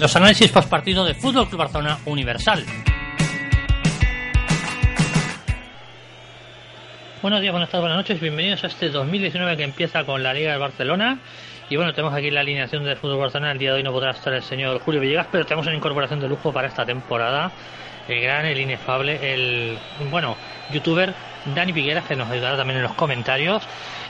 Los análisis post partido de Fútbol Club Barcelona Universal. Buenos días, buenas tardes, buenas noches, bienvenidos a este 2019 que empieza con la Liga de Barcelona. Y bueno, tenemos aquí la alineación del Fútbol Barcelona. El día de hoy no podrá estar el señor Julio Villegas, pero tenemos una incorporación de lujo para esta temporada. El gran, el inefable, el bueno, youtuber Dani Pigueras, que nos ayudará también en los comentarios.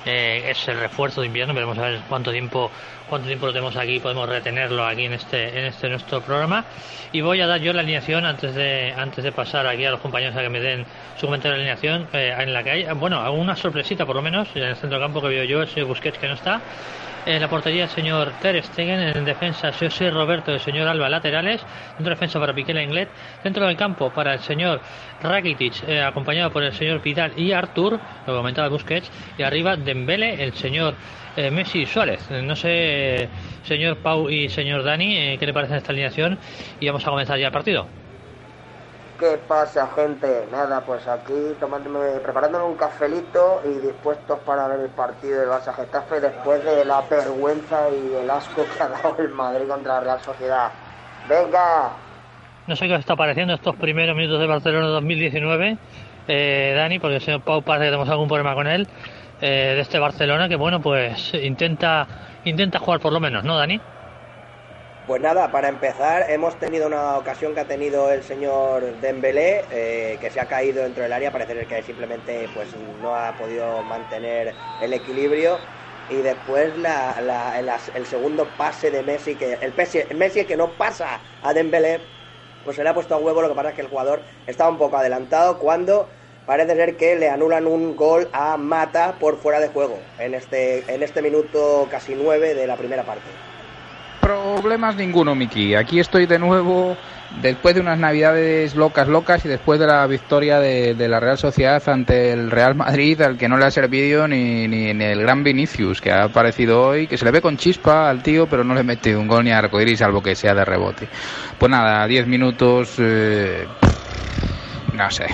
Eh, es el refuerzo de invierno, veremos a ver cuánto tiempo cuánto tiempo lo tenemos aquí, podemos retenerlo aquí en este en este nuestro programa. Y voy a dar yo la alineación antes de antes de pasar aquí a los compañeros a que me den su comentario de alineación, eh, en la que hay, bueno, alguna sorpresita por lo menos, en el centro campo que veo yo, el señor Busquets que no está. En la portería el señor Ter Stegen, en defensa José Roberto, el señor Alba laterales, dentro de defensa para Piqué Inglés, dentro del campo para el señor Rakitic, eh, acompañado por el señor Vidal y Artur, lo comentaba Busquets, y arriba Dembele, el señor eh, Messi y Suárez. No sé, señor Pau y señor Dani, eh, qué le parece esta alineación y vamos a comenzar ya el partido. ¿Qué pasa, gente? Nada, pues aquí tomándome, preparándome un cafelito y dispuestos para ver el partido del Barça Getafe después de la vergüenza y el asco que ha dado el Madrid contra la Real Sociedad. ¡Venga! No sé qué os está pareciendo estos primeros minutos de Barcelona 2019, eh, Dani, porque el señor Pau parece que tenemos algún problema con él, eh, de este Barcelona que, bueno, pues intenta, intenta jugar por lo menos, ¿no, Dani? Pues nada, para empezar, hemos tenido una ocasión que ha tenido el señor Dembélé, eh, que se ha caído dentro del área, parece que simplemente pues no ha podido mantener el equilibrio. Y después el, segundo pase de Messi, que el Messi, que no pasa a Dembélé, pues se le ha puesto a huevo, lo que pasa es que el jugador estaba un poco adelantado cuando parece ser que le anulan un gol a Mata por fuera de juego en este, en este minuto casi nueve de la primera parte problemas ninguno, Miki. Aquí estoy de nuevo después de unas navidades locas, locas y después de la victoria de, la Real Sociedad ante el Real Madrid, al que no le ha servido ni, ni, el gran Vinicius, que ha aparecido hoy, que se le ve con chispa al tío, pero no le mete un gol ni a arcoíris, salvo que sea de rebote. Pues nada, 10 minutos, eh, no sé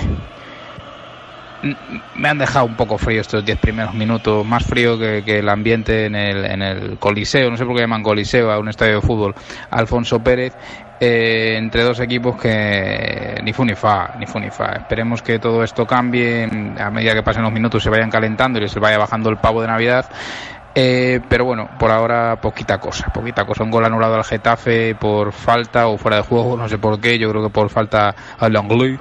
me han dejado un poco frío estos 10 primeros minutos, más frío que, el ambiente en el, en el Coliseo, no sé por qué llaman Coliseo a un estadio de fútbol, Alfonso Pérez, eh, entre dos equipos que ni fu ni fa, ni fa. Esperemos que todo esto cambie a medida que pasen los minutos, se vayan calentando y se vaya bajando el pavo de Navidad. Eh, pero bueno, por ahora poquita cosa, poquita cosa. Un gol anulado al Getafe por falta o fuera de juego, no sé por qué, yo creo que por falta al Langley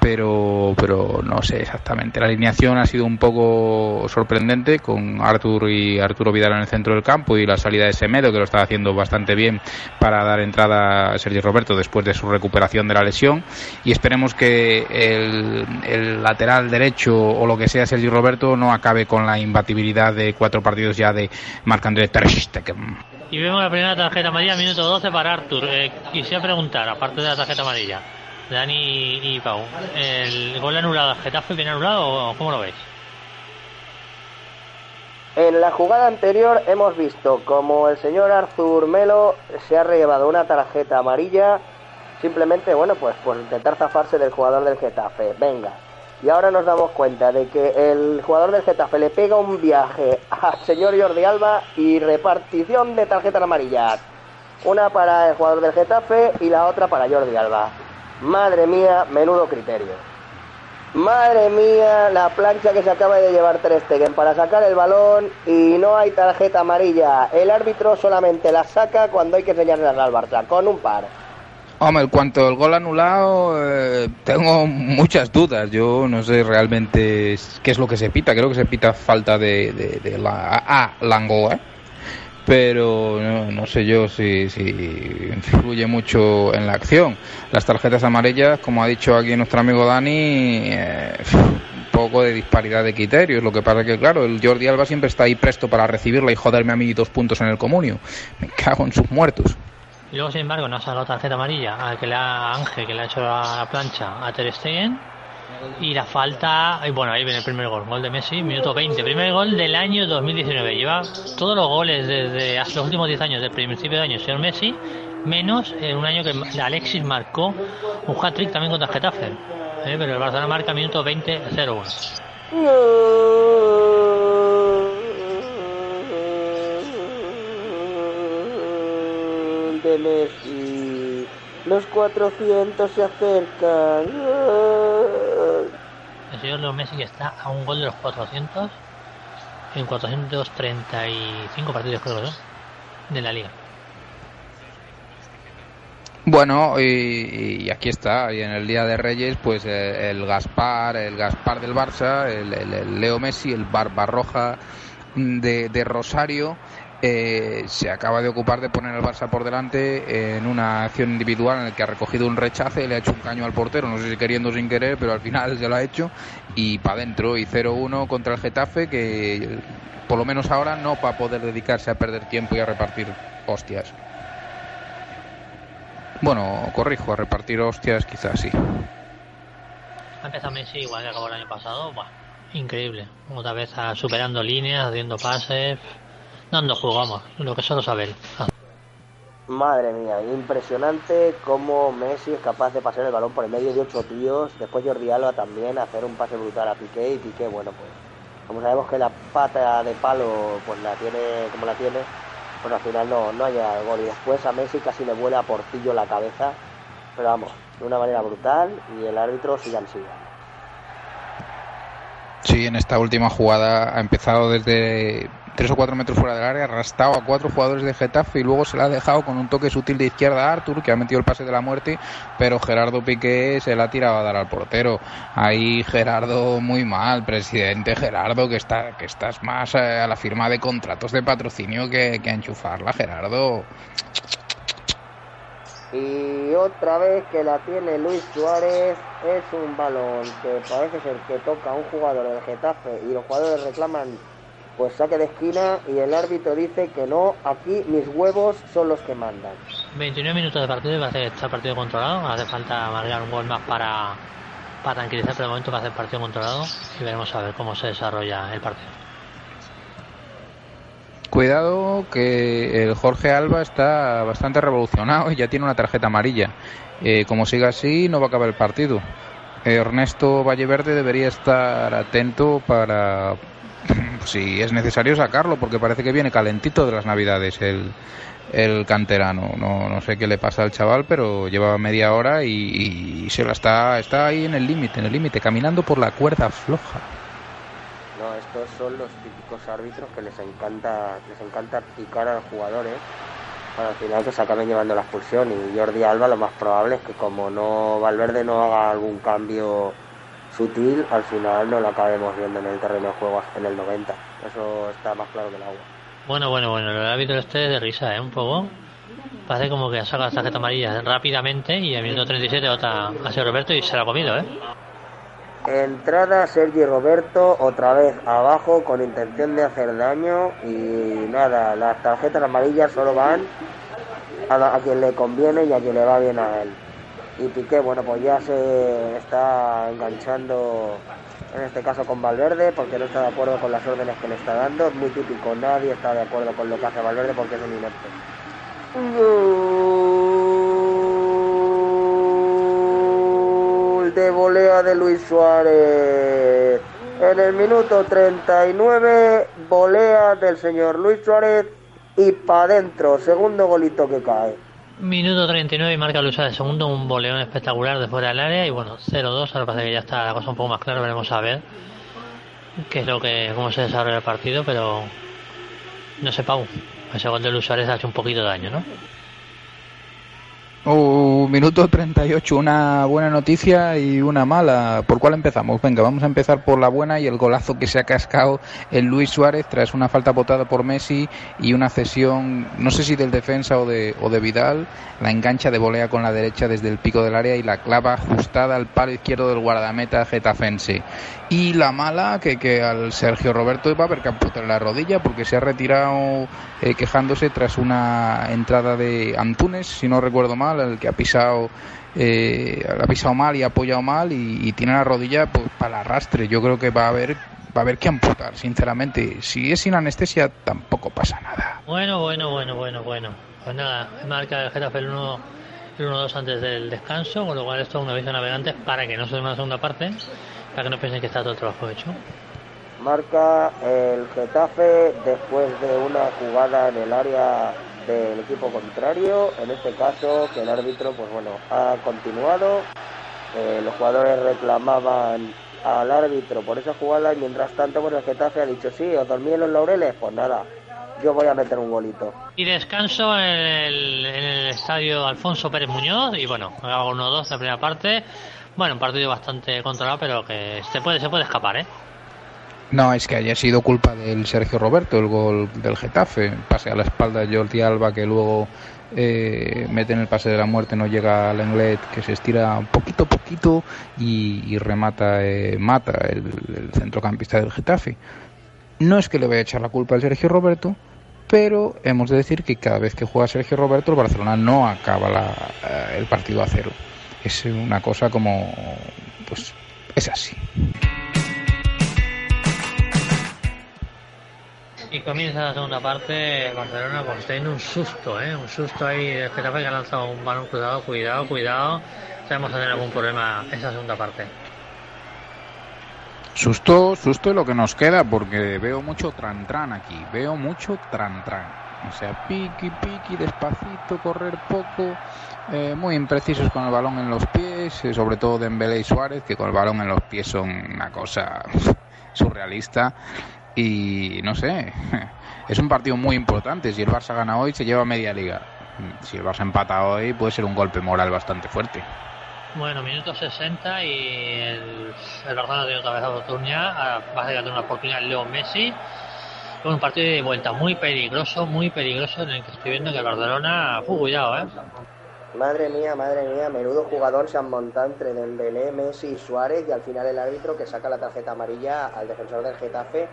pero, pero no sé exactamente. La alineación ha sido un poco sorprendente con Artur y Arturo Vidal en el centro del campo y la salida de Semedo, que lo está haciendo bastante bien para dar entrada a Sergio Roberto después de su recuperación de la lesión. Y esperemos que el, el lateral derecho o lo que sea Sergio Roberto no acabe con la imbatibilidad de cuatro partidos ya de Marc-André Ter Y vemos la primera tarjeta amarilla, minuto 12 para Artur. Eh, quisiera preguntar, aparte de la tarjeta amarilla, Dani y Pau, ¿el gol anulado Getafe bien anulado o cómo lo veis? En la jugada anterior hemos visto como el señor Arthur Melo se ha llevado una tarjeta amarilla simplemente, bueno, pues por intentar zafarse del jugador del Getafe. Venga. Y ahora nos damos cuenta de que el jugador del Getafe le pega un viaje al señor Jordi Alba y repartición de tarjetas amarillas. Una para el jugador del Getafe y la otra para Jordi Alba. Madre mía, menudo criterio. Madre mía, la plancha que se acaba de llevar Ter para sacar el balón y no hay tarjeta amarilla. El árbitro solamente la saca cuando hay que enseñarle al Barça, con un par. Hombre, en cuanto al gol anulado, eh, tengo muchas dudas. Yo no sé realmente qué es lo que se pita. Creo que se pita falta de, la, a, Lango, ¿eh? Pero no, sé yo si, influye mucho en la acción. Las tarjetas amarillas, como ha dicho aquí nuestro amigo Dani, eh, un poco de disparidad de criterios. Lo que pasa es que, claro, el Jordi Alba siempre está ahí presto para recibirla y joderme a mí dos puntos en el comunio. Me cago en sus muertos. Luego, sin embargo, no ha sacado tarjeta amarilla al que le ha Ángel, que le ha hecho la, plancha a Ter Stegen y la falta, y bueno, ahí viene el primer gol, gol de Messi, minuto 20, primer gol del año 2019. Lleva todos los goles desde los últimos 10 años, del principio de año, señor Messi, menos en un año que Alexis marcó un hat-trick también contra Getafe. ¿eh? Pero el Barcelona marca minuto 20-0-1. gol de Messi. Los 400 se acercan. El señor Leo Messi está a un gol de los 400 en 435 partidos creo de la liga. Bueno, y, aquí está, y en el Día de Reyes, pues eh, el Gaspar, el Gaspar del Barça, el, Leo Messi, el Barbarroja de, de Rosario, eh, se acaba de ocupar de poner al Barça por delante en una acción individual en la que ha recogido un rechace, le ha hecho un caño al portero, no sé si queriendo o sin querer, pero al final se lo ha hecho y para adentro y 0-1 contra el Getafe que por lo menos ahora no va a poder dedicarse a perder tiempo y a repartir hostias. Bueno, corrijo, a repartir hostias quizás sí. Ha Messi igual que acabó el año pasado, increíble. Otra vez superando líneas, haciendo pases, dando juego, lo que solo sabe él. Madre mía, impresionante cómo Messi es capaz de pasar el balón por el medio de ocho tíos. Después Jordi Alba también hacer un pase brutal a Piqué y Piqué, bueno, pues como sabemos que la pata de palo pues la tiene como la tiene, pues al final no, no haya gol. Y después a Messi casi le vuela a Portillo la cabeza, pero vamos, de una manera brutal y el árbitro sigue sigue. Sí, en esta última jugada ha empezado desde tres o cuatro metros fuera del área, arrastrado a cuatro jugadores de Getafe y luego se la ha dejado con un toque sutil de izquierda a Artur, que ha metido el pase de la muerte, pero Gerardo Piqué se la ha tirado a dar al portero. Ahí Gerardo muy mal, presidente Gerardo, que está que estás más eh, a la firma de contratos de patrocinio que, a enchufarla, Gerardo. Y otra vez que la tiene Luis Suárez, es un balón que parece ser que toca a un jugador del Getafe y los jugadores reclaman pues saque de esquina y el árbitro dice que no, aquí mis huevos son los que mandan. 29 minutos de partido y que está el partido controlado. Hace falta marcar un gol más para, para tranquilizar, pero de momento va a hacer partido controlado y veremos a ver cómo se desarrolla el partido. Cuidado que el Jorge Alba está bastante revolucionado y ya tiene una tarjeta amarilla. Eh, como siga así, no va a acabar el partido. Ernesto Valleverde debería estar atento para, si es necesario sacarlo, porque parece que viene calentito de las navidades el, el canterano. No, no sé qué le pasa al chaval, pero lleva media hora y, se la está, está ahí en el límite, en el límite, caminando por la cuerda floja. No, estos son los típicos árbitros que les encanta, les encanta picar a los jugadores para al final que se acaben llevando la expulsión. Y Jordi Alba lo más probable es que como no Valverde no haga algún cambio sutil, al final no lo acabemos viendo en el terreno de juego hasta en el 90. Eso está más claro que el agua. Bueno, bueno, bueno, el árbitro este de risa, ¿eh? Un poco. Parece como que ha sacado la tarjeta amarilla rápidamente y el minuto 37 otra a Sergio Roberto y se la ha comido, ¿eh? Entrada Sergi Roberto otra vez abajo con intención de hacer daño y nada, las tarjetas amarillas solo van a, a quien le conviene y a quien le va bien a él y Piqué, bueno, pues ya se está enganchando en este caso con Valverde porque no está de acuerdo con las órdenes que le está dando. Es muy típico, nadie está de acuerdo con lo que hace Valverde porque es un inepto. Gol de volea de Luis Suárez. En el minuto 39, volea del señor Luis Suárez y para adentro, segundo golito que cae. Minuto 39 y marca Luisa de segundo, un boleón espectacular de fuera del área y bueno, 0-2, ahora parece que ya está la cosa un poco más clara, veremos a ver qué es lo que, cómo se desarrolla el partido, pero no sé, Pau, ese gol de Luis ha hecho un poquito de daño, ¿no? Minuto 38, una buena noticia y una mala. ¿Por cuál empezamos? Venga, vamos a empezar por la buena y el golazo que se ha cascado el Luis Suárez tras una falta botada por Messi y una cesión, no sé si del defensa o de, o de Vidal, la engancha de volea con la derecha desde el pico del área y la clava ajustada al palo izquierdo del guardameta getafense. Y la mala, que, que al Sergio Roberto va a haber amputar la rodilla porque se ha retirado eh, quejándose tras una entrada de Antunes, si no recuerdo mal el que ha pisado eh, ha pisado mal y ha apoyado mal y, tiene la rodilla pues, para el arrastre. Yo creo que va a haber va a haber que amputar, sinceramente. Si es sin anestesia, tampoco pasa nada. Bueno, bueno, bueno, bueno, bueno. Pues nada, marca el Getafe el 1 1-2 antes del descanso, con lo cual esto es un aviso a navegantes para que no se una segunda parte, para que no piensen que está todo el trabajo hecho. Marca el Getafe después de una jugada en el área del equipo contrario. En este caso, que el árbitro, pues bueno, ha continuado. Eh, los jugadores reclamaban al árbitro por esa jugada y mientras tanto, pues el Getafe ha dicho, sí, os dormí en los laureles, pues nada, yo voy a meter un golito. Y descanso en el, en el estadio Alfonso Pérez Muñoz y bueno, hago 1-2 la primera parte. Bueno, un partido bastante controlado, pero que se puede, se puede escapar, ¿eh? No, es que haya sido culpa del Sergio Roberto, el gol del Getafe. Pase a la espalda de Jordi Alba, que luego eh, mete en el pase de la muerte, no llega al Englet, que se estira poquito, poquito y, remata, eh, mata el, el, centrocampista del Getafe. No es que le vaya a echar la culpa al Sergio Roberto, pero hemos de decir que cada vez que juega Sergio Roberto, el Barcelona no acaba la, eh, el partido a cero. Es una cosa como, pues, es así. Y comienza la segunda parte, Barcelona teniendo un susto, ¿eh? un susto ahí, el Getafe que ha lanzado un balón cruzado, cuidado, cuidado, sabemos tener algún problema esa segunda parte. Susto, susto es lo que nos queda, porque veo mucho tran-tran aquí, veo mucho tran-tran. O sea, piqui, piqui, despacito, correr poco, eh, muy imprecisos con el balón en los pies, eh, sobre todo Dembélé y Suárez, que con el balón en los pies son una cosa surrealista y no sé, es un partido muy importante. Si el Barça gana hoy, se lleva media liga. Si el Barça empata hoy, puede ser un golpe moral bastante fuerte. Bueno, minuto 60 y el, el Barcelona tiene otra vez la oportunidad. Va a tener una oportunidad Leo Messi. Con un partido de vuelta muy peligroso, muy peligroso, en el que estoy viendo que el Barcelona. Uh, cuidado, eh. Madre mía, madre mía, menudo jugador se han montado entre Dembélé, Messi y Suárez y al final el árbitro que saca la tarjeta amarilla al defensor del Getafe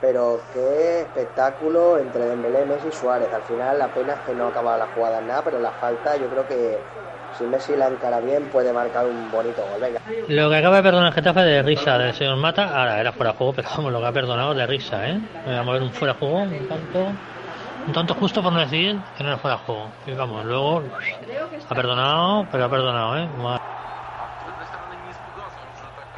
pero qué espectáculo entre Dembélé, Messi y Suárez. Al final la pena es que no acaba la jugada nada, pero la falta yo creo que si Messi la encara bien puede marcar un bonito gol. Venga. Lo que acaba de perdonar el Getafe de risa del señor Mata, ahora era fuera de juego, pero vamos, lo que ha perdonado de risa, ¿eh? Vamos a ver un fuera de juego, un tanto, un tanto justo por no decir que no era fuera de juego. Y vamos, luego ha perdonado, pero ha perdonado, ¿eh?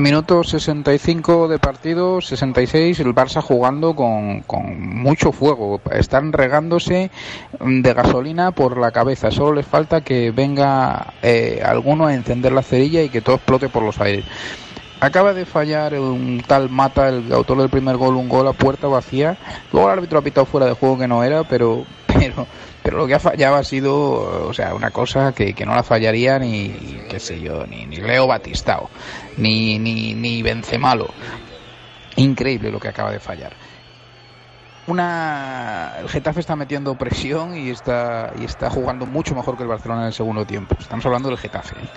Minuto 65 de partido, 66, el Barça jugando con, con, mucho fuego. Están regándose de gasolina por la cabeza. Solo les falta que venga eh, alguno a encender la cerilla y que todo explote por los aires. Acaba de fallar un tal Mata, el autor del primer gol, un gol a puerta vacía. Luego el árbitro ha pitado fuera de juego que no era, pero, pero pero lo que ha fallado ha sido, o sea, una cosa que, que no la fallaría ni, qué sé yo, ni, ni Leo Batistao, ni, ni, ni Benzemalo. Increíble lo que acaba de fallar. Una, el Getafe está metiendo presión y está, y está jugando mucho mejor que el Barcelona en el segundo tiempo. Estamos hablando del Getafe. ¿eh?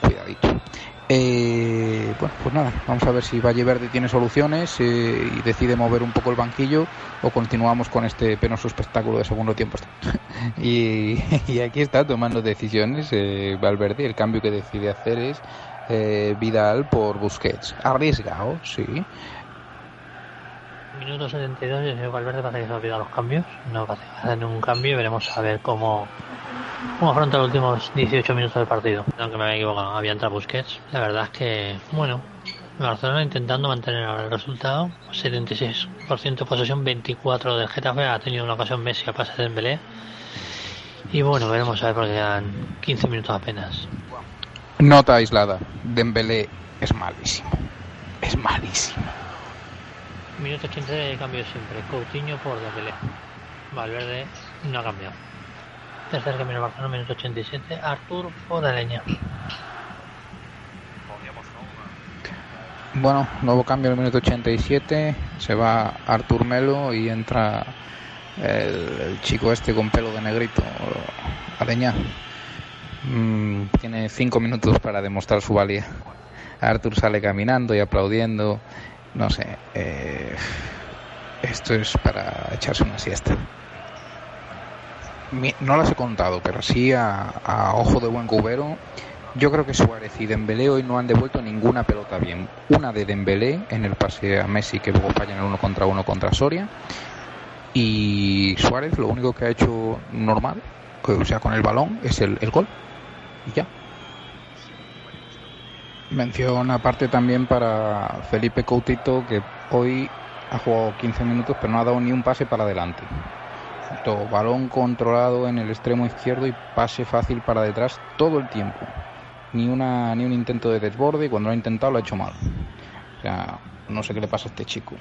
Cuidadito. Eh, bueno, pues nada, vamos a ver si Valle Verde tiene soluciones eh, y decide mover un poco el banquillo o continuamos con este penoso espectáculo de segundo tiempo. y, aquí está tomando decisiones eh, Valverde. El cambio que decide hacer es eh, Vidal por Busquets. Arriesgado, sí. Minuto 72 y el señor Valverde parece que se ha olvidado los cambios. No parece que hacer ningún cambio. Veremos a ver cómo cómo afronta los últimos 18 minutos del partido. Aunque me había equivocado, había entrado Busquets. La verdad es que, bueno, Barcelona intentando mantener el resultado. 76% posesión, 24 del Getafe. Ha tenido una ocasión Messi a pase de Dembélé. Y bueno, veremos a ver porque quedan 15 minutos apenas. Nota aislada. Dembélé es malísimo. Es malísimo. Minuto 15 de cambio siempre. Coutinho por Dembélé. Valverde no ha cambiado. Tercer camino Barcelona, minuto 87. Artur Leña. Bueno, nuevo cambio en el minuto 87. Se va Artur Melo y entra el, el chico este con pelo de negrito, Aleña. Mm, tiene cinco minutos para demostrar su valía. Artur sale caminando y aplaudiendo. No sé. Eh, esto es para echarse una siesta no las he contado, pero sí a, ojo de buen cubero. Yo creo que Suárez y Dembélé hoy no han devuelto ninguna pelota bien. Una de Dembélé en el pase a Messi que luego falla en el uno contra uno contra Soria. Y Suárez lo único que ha hecho normal, o sea, con el balón, es el, el gol. Y ya. Mención aparte también para Felipe Coutito, que hoy ha jugado 15 minutos, pero no ha dado ni un pase para adelante. Todo, balón controlado en el extremo izquierdo y pase fácil para detrás todo el tiempo. Ni, una, ni un intento de desborde y cuando lo ha intentado lo ha hecho mal. O sea, no sé qué le pasa a este chico.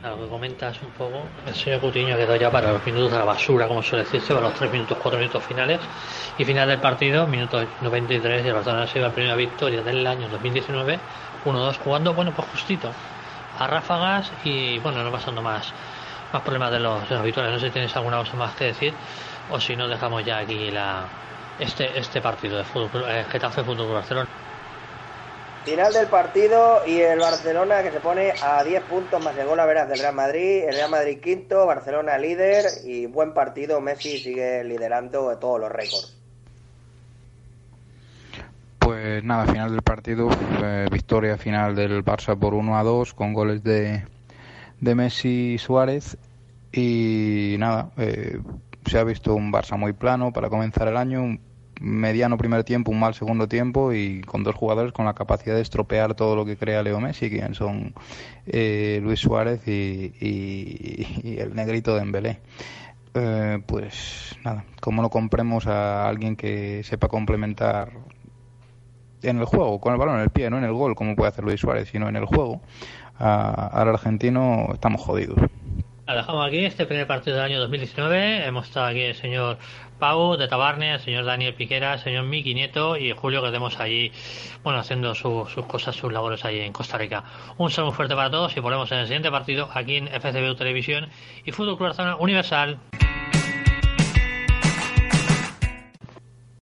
A comentas un poco, el señor Cutiño quedó ya para los minutos de la basura, como suele decirse, para los 3 minutos, 4 minutos finales. Y final del partido, minutos 93, y el Barcelona se la primera victoria del año 2019, 1-2, jugando, bueno, pues justito, a ráfagas y, bueno, no pasando más, más problemas de los, de habituales. No sé si tienes alguna cosa más que decir, o si no, dejamos ya aquí la este este partido de fútbol, eh, Getafe Fútbol Barcelona. Final del partido y el Barcelona que se pone a 10 puntos más de gol a veras del Real Madrid. El Real Madrid quinto, Barcelona líder y buen partido. Messi sigue liderando todos los récords. Pues nada, final del partido, eh, victoria final del Barça por 1 a 2 con goles de, de Messi Suárez. Y nada, eh, se ha visto un Barça muy plano para comenzar el año, mediano primer tiempo, un mal segundo tiempo y con dos jugadores con la capacidad de estropear todo lo que crea Leo Messi, quien son eh, Luis Suárez y, y, el negrito de Embelé. Eh, pues nada, como no compremos a alguien que sepa complementar en el juego, con el balón en el pie, no en el gol, como puede hacer Luis Suárez, sino en el juego, al argentino estamos jodidos. La dejamos aquí, este primer partido del año 2019. Hemos estado aquí el señor Pau de Tabarne, el señor Daniel Piquera, el señor Miki Nieto y Julio que tenemos allí, bueno, haciendo su, sus cosas, sus labores allí en Costa Rica. Un saludo fuerte para todos y volvemos en el siguiente partido aquí en FCBU Televisión y Fútbol Club Universal.